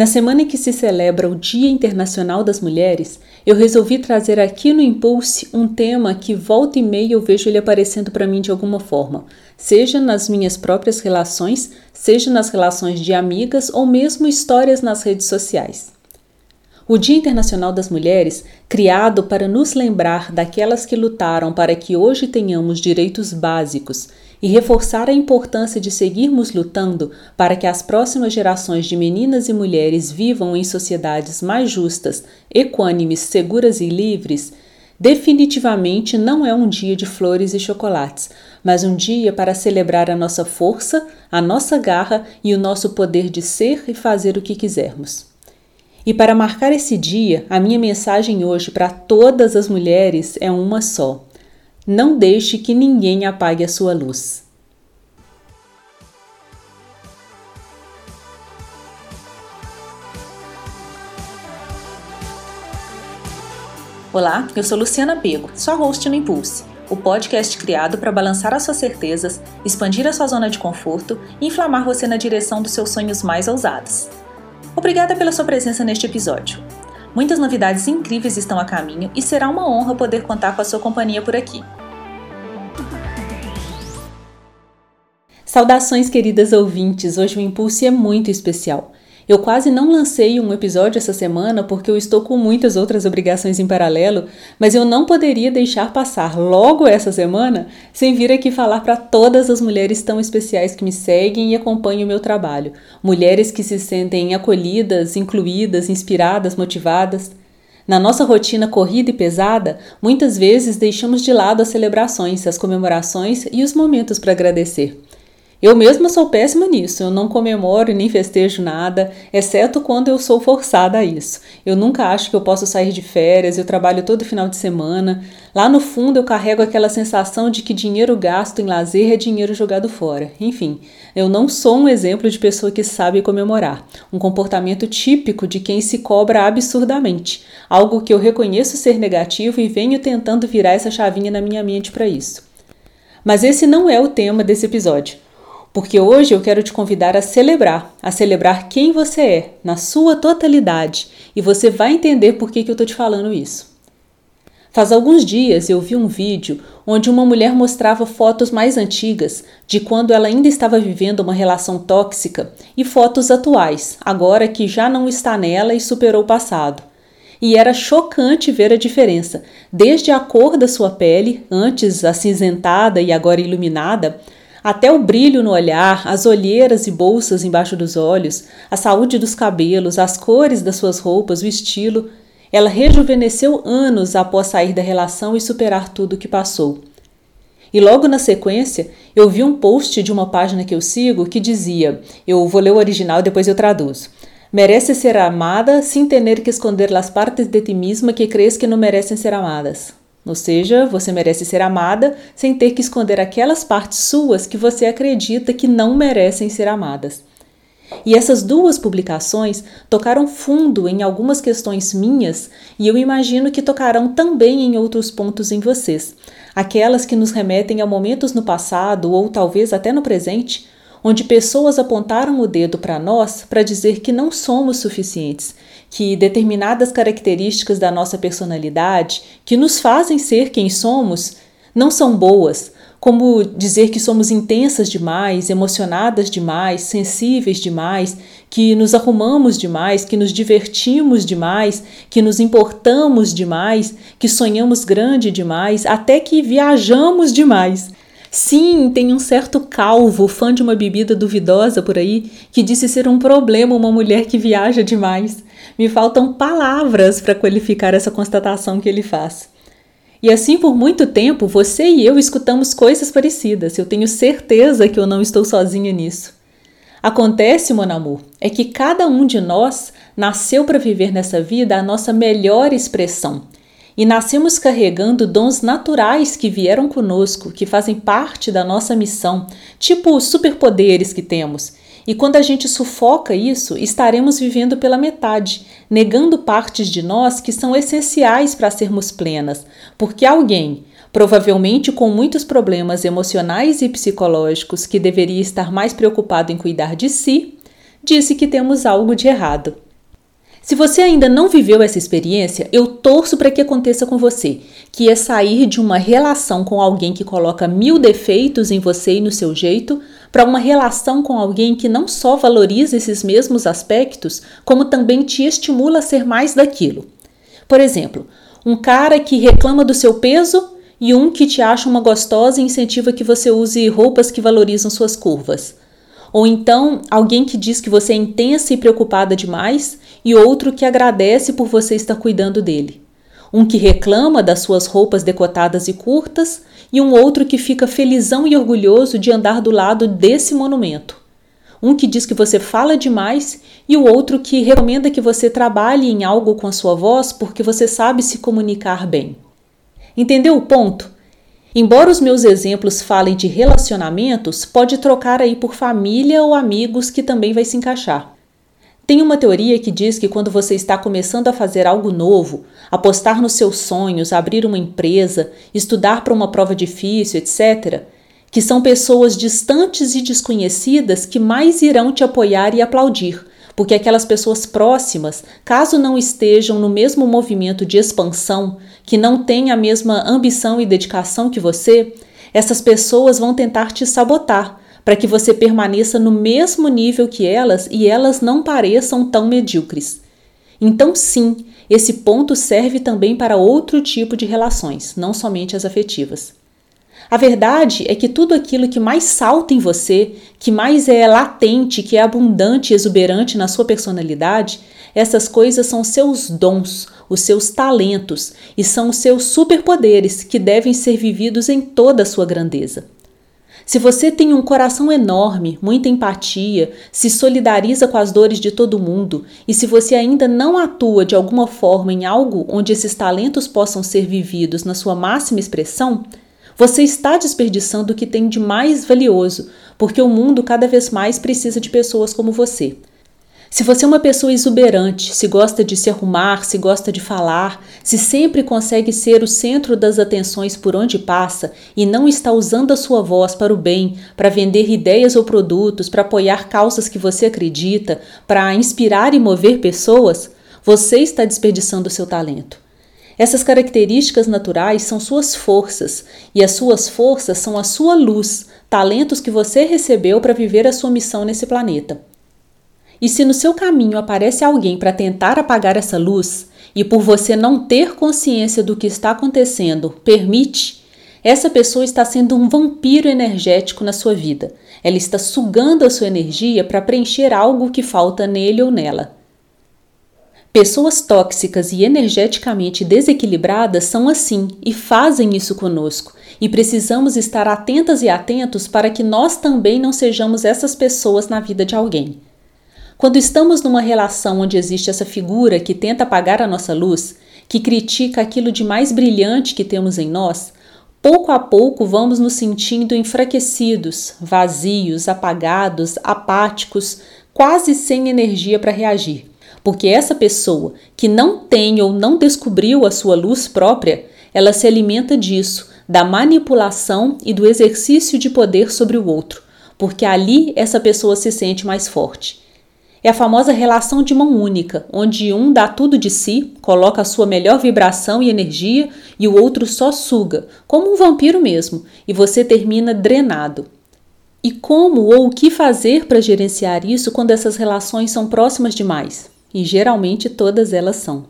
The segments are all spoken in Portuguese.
Na semana em que se celebra o Dia Internacional das Mulheres, eu resolvi trazer aqui no Impulse um tema que volta e meia eu vejo ele aparecendo para mim de alguma forma, seja nas minhas próprias relações, seja nas relações de amigas ou mesmo histórias nas redes sociais. O Dia Internacional das Mulheres, criado para nos lembrar daquelas que lutaram para que hoje tenhamos direitos básicos e reforçar a importância de seguirmos lutando para que as próximas gerações de meninas e mulheres vivam em sociedades mais justas, equânimes, seguras e livres, definitivamente não é um dia de flores e chocolates, mas um dia para celebrar a nossa força, a nossa garra e o nosso poder de ser e fazer o que quisermos. E para marcar esse dia, a minha mensagem hoje para todas as mulheres é uma só: não deixe que ninguém apague a sua luz. Olá, eu sou Luciana Pego, sua host no Impulse, o podcast criado para balançar as suas certezas, expandir a sua zona de conforto e inflamar você na direção dos seus sonhos mais ousados. Obrigada pela sua presença neste episódio. Muitas novidades incríveis estão a caminho e será uma honra poder contar com a sua companhia por aqui. Saudações, queridas ouvintes! Hoje o Impulse é muito especial. Eu quase não lancei um episódio essa semana porque eu estou com muitas outras obrigações em paralelo, mas eu não poderia deixar passar logo essa semana sem vir aqui falar para todas as mulheres tão especiais que me seguem e acompanham o meu trabalho. Mulheres que se sentem acolhidas, incluídas, inspiradas, motivadas. Na nossa rotina corrida e pesada, muitas vezes deixamos de lado as celebrações, as comemorações e os momentos para agradecer. Eu mesma sou péssima nisso, eu não comemoro e nem festejo nada, exceto quando eu sou forçada a isso. Eu nunca acho que eu posso sair de férias, eu trabalho todo final de semana. Lá no fundo eu carrego aquela sensação de que dinheiro gasto em lazer é dinheiro jogado fora. Enfim, eu não sou um exemplo de pessoa que sabe comemorar, um comportamento típico de quem se cobra absurdamente, algo que eu reconheço ser negativo e venho tentando virar essa chavinha na minha mente para isso. Mas esse não é o tema desse episódio porque hoje eu quero te convidar a celebrar, a celebrar quem você é, na sua totalidade, e você vai entender por que, que eu estou te falando isso. Faz alguns dias eu vi um vídeo onde uma mulher mostrava fotos mais antigas de quando ela ainda estava vivendo uma relação tóxica e fotos atuais, agora que já não está nela e superou o passado. E era chocante ver a diferença, desde a cor da sua pele, antes acinzentada e agora iluminada, até o brilho no olhar, as olheiras e bolsas embaixo dos olhos, a saúde dos cabelos, as cores das suas roupas, o estilo, ela rejuvenesceu anos após sair da relação e superar tudo o que passou. E logo na sequência, eu vi um post de uma página que eu sigo que dizia: eu vou ler o original e depois eu traduzo. Merece ser amada sem ter que esconder as partes de ti mesma que crees que não merecem ser amadas. Ou seja, você merece ser amada sem ter que esconder aquelas partes suas que você acredita que não merecem ser amadas. E essas duas publicações tocaram fundo em algumas questões minhas e eu imagino que tocarão também em outros pontos em vocês, aquelas que nos remetem a momentos no passado ou talvez até no presente, onde pessoas apontaram o dedo para nós para dizer que não somos suficientes, que determinadas características da nossa personalidade, que nos fazem ser quem somos, não são boas, como dizer que somos intensas demais, emocionadas demais, sensíveis demais, que nos arrumamos demais, que nos divertimos demais, que nos importamos demais, que sonhamos grande demais, até que viajamos demais. Sim, tem um certo calvo, fã de uma bebida duvidosa por aí, que disse ser um problema uma mulher que viaja demais. Me faltam palavras para qualificar essa constatação que ele faz. E assim por muito tempo, você e eu escutamos coisas parecidas. Eu tenho certeza que eu não estou sozinha nisso. Acontece, mon amor, é que cada um de nós nasceu para viver nessa vida a nossa melhor expressão e nascemos carregando dons naturais que vieram conosco, que fazem parte da nossa missão, tipo superpoderes que temos. E quando a gente sufoca isso, estaremos vivendo pela metade, negando partes de nós que são essenciais para sermos plenas, porque alguém, provavelmente com muitos problemas emocionais e psicológicos, que deveria estar mais preocupado em cuidar de si, disse que temos algo de errado. Se você ainda não viveu essa experiência, eu torço para que aconteça com você, que é sair de uma relação com alguém que coloca mil defeitos em você e no seu jeito, para uma relação com alguém que não só valoriza esses mesmos aspectos, como também te estimula a ser mais daquilo. Por exemplo, um cara que reclama do seu peso e um que te acha uma gostosa e incentiva que você use roupas que valorizam suas curvas. Ou então alguém que diz que você é intensa e preocupada demais e outro que agradece por você estar cuidando dele. Um que reclama das suas roupas decotadas e curtas e um outro que fica felizão e orgulhoso de andar do lado desse monumento. Um que diz que você fala demais e o outro que recomenda que você trabalhe em algo com a sua voz porque você sabe se comunicar bem. Entendeu o ponto? Embora os meus exemplos falem de relacionamentos, pode trocar aí por família ou amigos que também vai se encaixar. Tem uma teoria que diz que quando você está começando a fazer algo novo, apostar nos seus sonhos, abrir uma empresa, estudar para uma prova difícil, etc., que são pessoas distantes e desconhecidas que mais irão te apoiar e aplaudir, porque aquelas pessoas próximas, caso não estejam no mesmo movimento de expansão, que não têm a mesma ambição e dedicação que você, essas pessoas vão tentar te sabotar, para que você permaneça no mesmo nível que elas e elas não pareçam tão medíocres. Então, sim, esse ponto serve também para outro tipo de relações, não somente as afetivas. A verdade é que tudo aquilo que mais salta em você, que mais é latente, que é abundante e exuberante na sua personalidade, essas coisas são seus dons, os seus talentos e são os seus superpoderes que devem ser vividos em toda a sua grandeza. Se você tem um coração enorme, muita empatia, se solidariza com as dores de todo mundo e se você ainda não atua de alguma forma em algo onde esses talentos possam ser vividos na sua máxima expressão, você está desperdiçando o que tem de mais valioso, porque o mundo cada vez mais precisa de pessoas como você. Se você é uma pessoa exuberante, se gosta de se arrumar, se gosta de falar, se sempre consegue ser o centro das atenções por onde passa e não está usando a sua voz para o bem, para vender ideias ou produtos, para apoiar causas que você acredita, para inspirar e mover pessoas, você está desperdiçando o seu talento. Essas características naturais são suas forças, e as suas forças são a sua luz, talentos que você recebeu para viver a sua missão nesse planeta. E se no seu caminho aparece alguém para tentar apagar essa luz, e por você não ter consciência do que está acontecendo, permite, essa pessoa está sendo um vampiro energético na sua vida. Ela está sugando a sua energia para preencher algo que falta nele ou nela. Pessoas tóxicas e energeticamente desequilibradas são assim e fazem isso conosco, e precisamos estar atentas e atentos para que nós também não sejamos essas pessoas na vida de alguém. Quando estamos numa relação onde existe essa figura que tenta apagar a nossa luz, que critica aquilo de mais brilhante que temos em nós, pouco a pouco vamos nos sentindo enfraquecidos, vazios, apagados, apáticos, quase sem energia para reagir. Porque essa pessoa que não tem ou não descobriu a sua luz própria, ela se alimenta disso, da manipulação e do exercício de poder sobre o outro, porque ali essa pessoa se sente mais forte. É a famosa relação de mão única, onde um dá tudo de si, coloca a sua melhor vibração e energia e o outro só suga, como um vampiro mesmo, e você termina drenado. E como ou o que fazer para gerenciar isso quando essas relações são próximas demais? E geralmente todas elas são.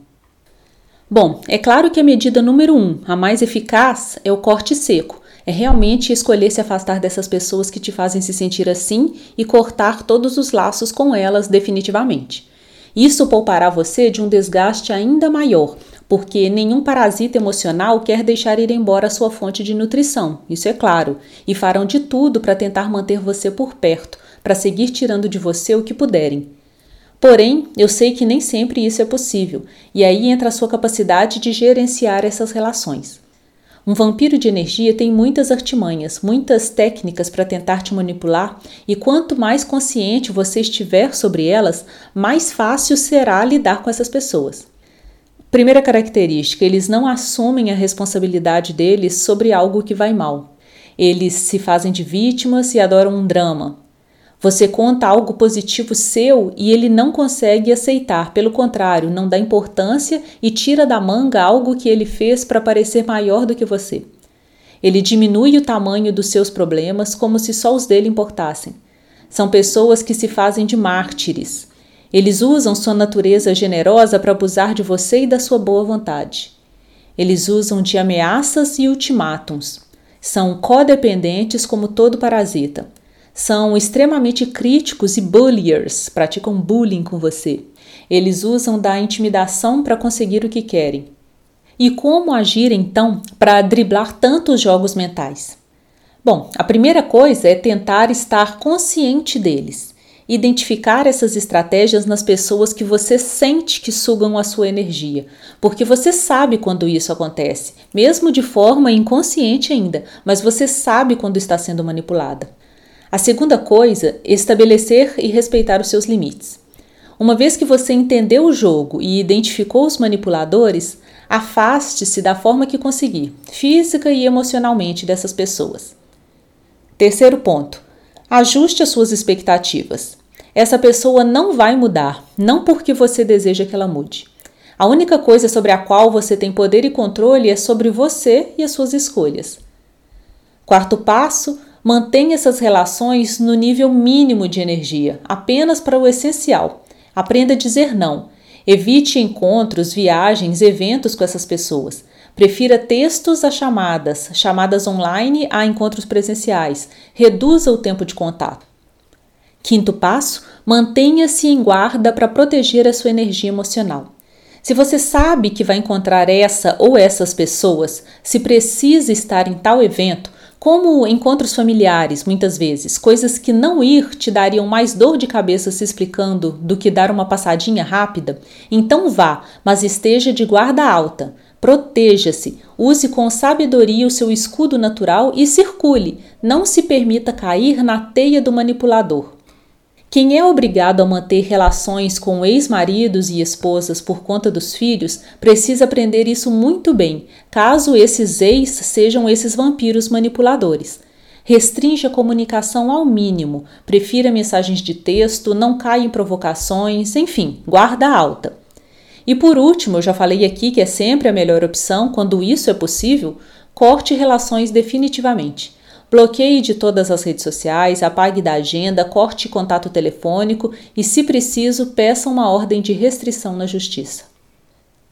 Bom, é claro que a medida número um, a mais eficaz, é o corte seco é realmente escolher se afastar dessas pessoas que te fazem se sentir assim e cortar todos os laços com elas definitivamente. Isso poupará você de um desgaste ainda maior, porque nenhum parasita emocional quer deixar ir embora a sua fonte de nutrição, isso é claro, e farão de tudo para tentar manter você por perto, para seguir tirando de você o que puderem. Porém, eu sei que nem sempre isso é possível, e aí entra a sua capacidade de gerenciar essas relações. Um vampiro de energia tem muitas artimanhas, muitas técnicas para tentar te manipular, e quanto mais consciente você estiver sobre elas, mais fácil será lidar com essas pessoas. Primeira característica: eles não assumem a responsabilidade deles sobre algo que vai mal. Eles se fazem de vítimas e adoram um drama. Você conta algo positivo seu e ele não consegue aceitar, pelo contrário, não dá importância e tira da manga algo que ele fez para parecer maior do que você. Ele diminui o tamanho dos seus problemas como se só os dele importassem. São pessoas que se fazem de mártires. Eles usam sua natureza generosa para abusar de você e da sua boa vontade. Eles usam de ameaças e ultimátums. São codependentes como todo parasita são extremamente críticos e bulliers, praticam bullying com você. Eles usam da intimidação para conseguir o que querem. E como agir então para driblar tantos jogos mentais? Bom, a primeira coisa é tentar estar consciente deles. Identificar essas estratégias nas pessoas que você sente que sugam a sua energia, porque você sabe quando isso acontece, mesmo de forma inconsciente ainda, mas você sabe quando está sendo manipulada. A segunda coisa, estabelecer e respeitar os seus limites. Uma vez que você entendeu o jogo e identificou os manipuladores, afaste-se da forma que conseguir, física e emocionalmente, dessas pessoas. Terceiro ponto: ajuste as suas expectativas. Essa pessoa não vai mudar, não porque você deseja que ela mude. A única coisa sobre a qual você tem poder e controle é sobre você e as suas escolhas. Quarto passo: Mantenha essas relações no nível mínimo de energia, apenas para o essencial. Aprenda a dizer não. Evite encontros, viagens, eventos com essas pessoas. Prefira textos a chamadas, chamadas online a encontros presenciais. Reduza o tempo de contato. Quinto passo: mantenha-se em guarda para proteger a sua energia emocional. Se você sabe que vai encontrar essa ou essas pessoas, se precisa estar em tal evento, como encontros familiares, muitas vezes, coisas que não ir te dariam mais dor de cabeça se explicando do que dar uma passadinha rápida, então vá, mas esteja de guarda alta. Proteja-se, use com sabedoria o seu escudo natural e circule. Não se permita cair na teia do manipulador. Quem é obrigado a manter relações com ex-maridos e esposas por conta dos filhos precisa aprender isso muito bem, caso esses ex sejam esses vampiros manipuladores. Restringe a comunicação ao mínimo, prefira mensagens de texto, não caia em provocações, enfim, guarda alta. E por último, eu já falei aqui que é sempre a melhor opção, quando isso é possível, corte relações definitivamente. Bloqueie de todas as redes sociais, apague da agenda, corte contato telefônico e, se preciso, peça uma ordem de restrição na justiça.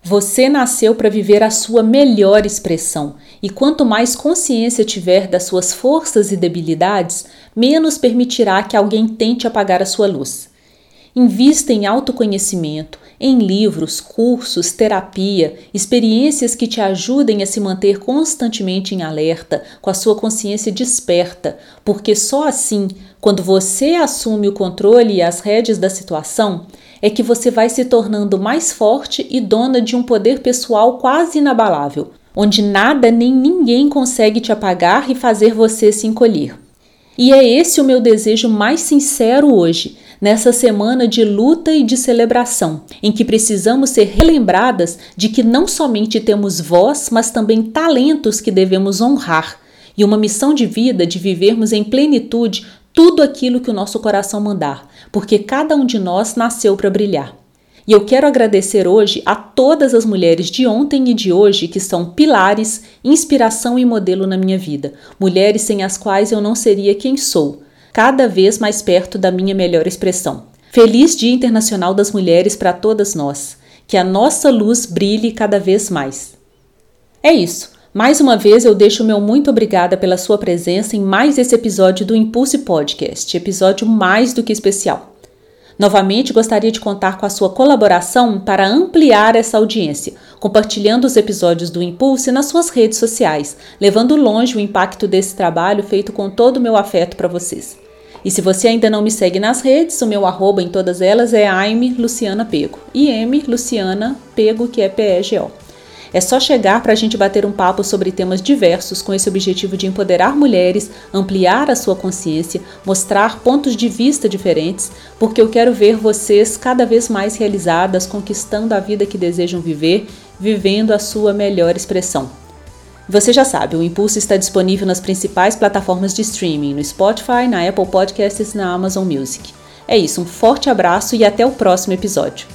Você nasceu para viver a sua melhor expressão, e quanto mais consciência tiver das suas forças e debilidades, menos permitirá que alguém tente apagar a sua luz. Invista em autoconhecimento, em livros, cursos, terapia, experiências que te ajudem a se manter constantemente em alerta, com a sua consciência desperta, porque só assim, quando você assume o controle e as rédeas da situação, é que você vai se tornando mais forte e dona de um poder pessoal quase inabalável, onde nada nem ninguém consegue te apagar e fazer você se encolher. E é esse o meu desejo mais sincero hoje nessa semana de luta e de celebração, em que precisamos ser relembradas de que não somente temos voz, mas também talentos que devemos honrar, e uma missão de vida de vivermos em plenitude tudo aquilo que o nosso coração mandar, porque cada um de nós nasceu para brilhar. E eu quero agradecer hoje a todas as mulheres de ontem e de hoje que são pilares, inspiração e modelo na minha vida, mulheres sem as quais eu não seria quem sou cada vez mais perto da minha melhor expressão. Feliz Dia Internacional das Mulheres para todas nós. Que a nossa luz brilhe cada vez mais. É isso. Mais uma vez eu deixo o meu muito obrigada pela sua presença em mais esse episódio do Impulse Podcast, episódio mais do que especial. Novamente gostaria de contar com a sua colaboração para ampliar essa audiência, compartilhando os episódios do Impulse nas suas redes sociais, levando longe o impacto desse trabalho feito com todo o meu afeto para vocês. E se você ainda não me segue nas redes, o meu arroba em todas elas é Aime Luciana Pego. E M Luciana Pego, que é P-E-G-O. É só chegar para a gente bater um papo sobre temas diversos com esse objetivo de empoderar mulheres, ampliar a sua consciência, mostrar pontos de vista diferentes, porque eu quero ver vocês cada vez mais realizadas, conquistando a vida que desejam viver, vivendo a sua melhor expressão. Você já sabe, o Impulso está disponível nas principais plataformas de streaming, no Spotify, na Apple Podcasts e na Amazon Music. É isso, um forte abraço e até o próximo episódio.